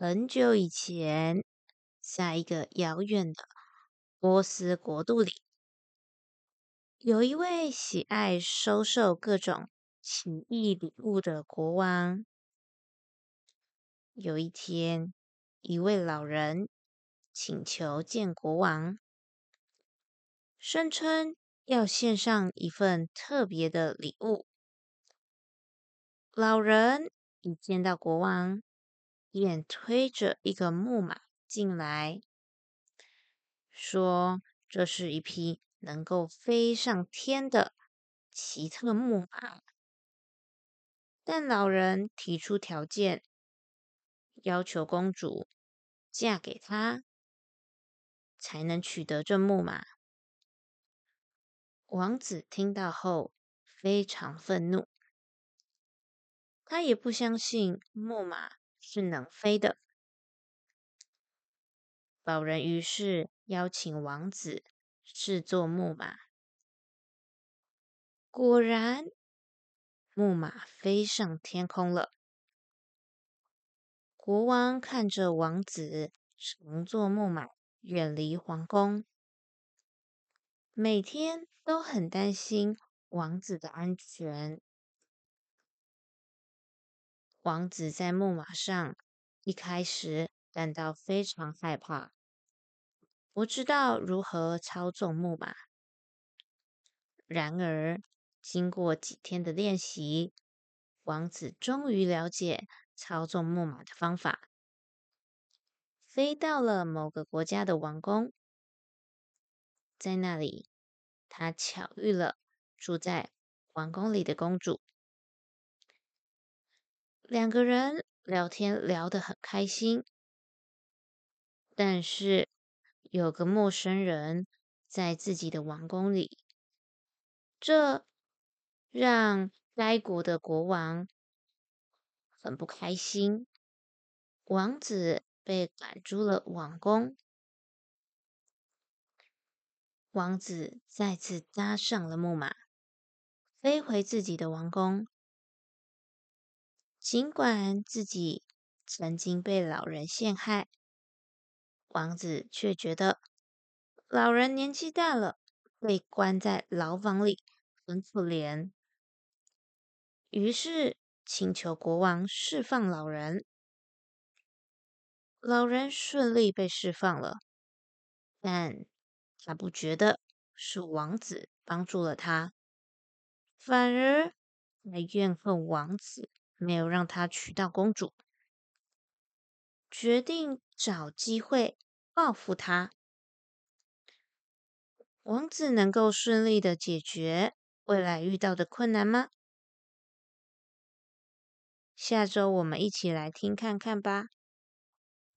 很久以前，在一个遥远的波斯国度里，有一位喜爱收受各种奇异礼物的国王。有一天，一位老人请求见国王，声称要献上一份特别的礼物。老人一见到国王，便推着一个木马进来，说：“这是一匹能够飞上天的奇特木马。”但老人提出条件，要求公主嫁给他，才能取得这木马。王子听到后非常愤怒，他也不相信木马。是能飞的。老人于是邀请王子试坐木马。果然，木马飞上天空了。国王看着王子乘坐木马远离皇宫，每天都很担心王子的安全。王子在木马上，一开始感到非常害怕，不知道如何操纵木马。然而，经过几天的练习，王子终于了解操纵木马的方法，飞到了某个国家的王宫。在那里，他巧遇了住在王宫里的公主。两个人聊天聊得很开心，但是有个陌生人在自己的王宫里，这让该国的国王很不开心。王子被赶出了王宫，王子再次搭上了木马，飞回自己的王宫。尽管自己曾经被老人陷害，王子却觉得老人年纪大了，被关在牢房里很可怜，于是请求国王释放老人。老人顺利被释放了，但他不觉得是王子帮助了他，反而还怨恨王子。没有让他娶到公主，决定找机会报复他。王子能够顺利的解决未来遇到的困难吗？下周我们一起来听看看吧。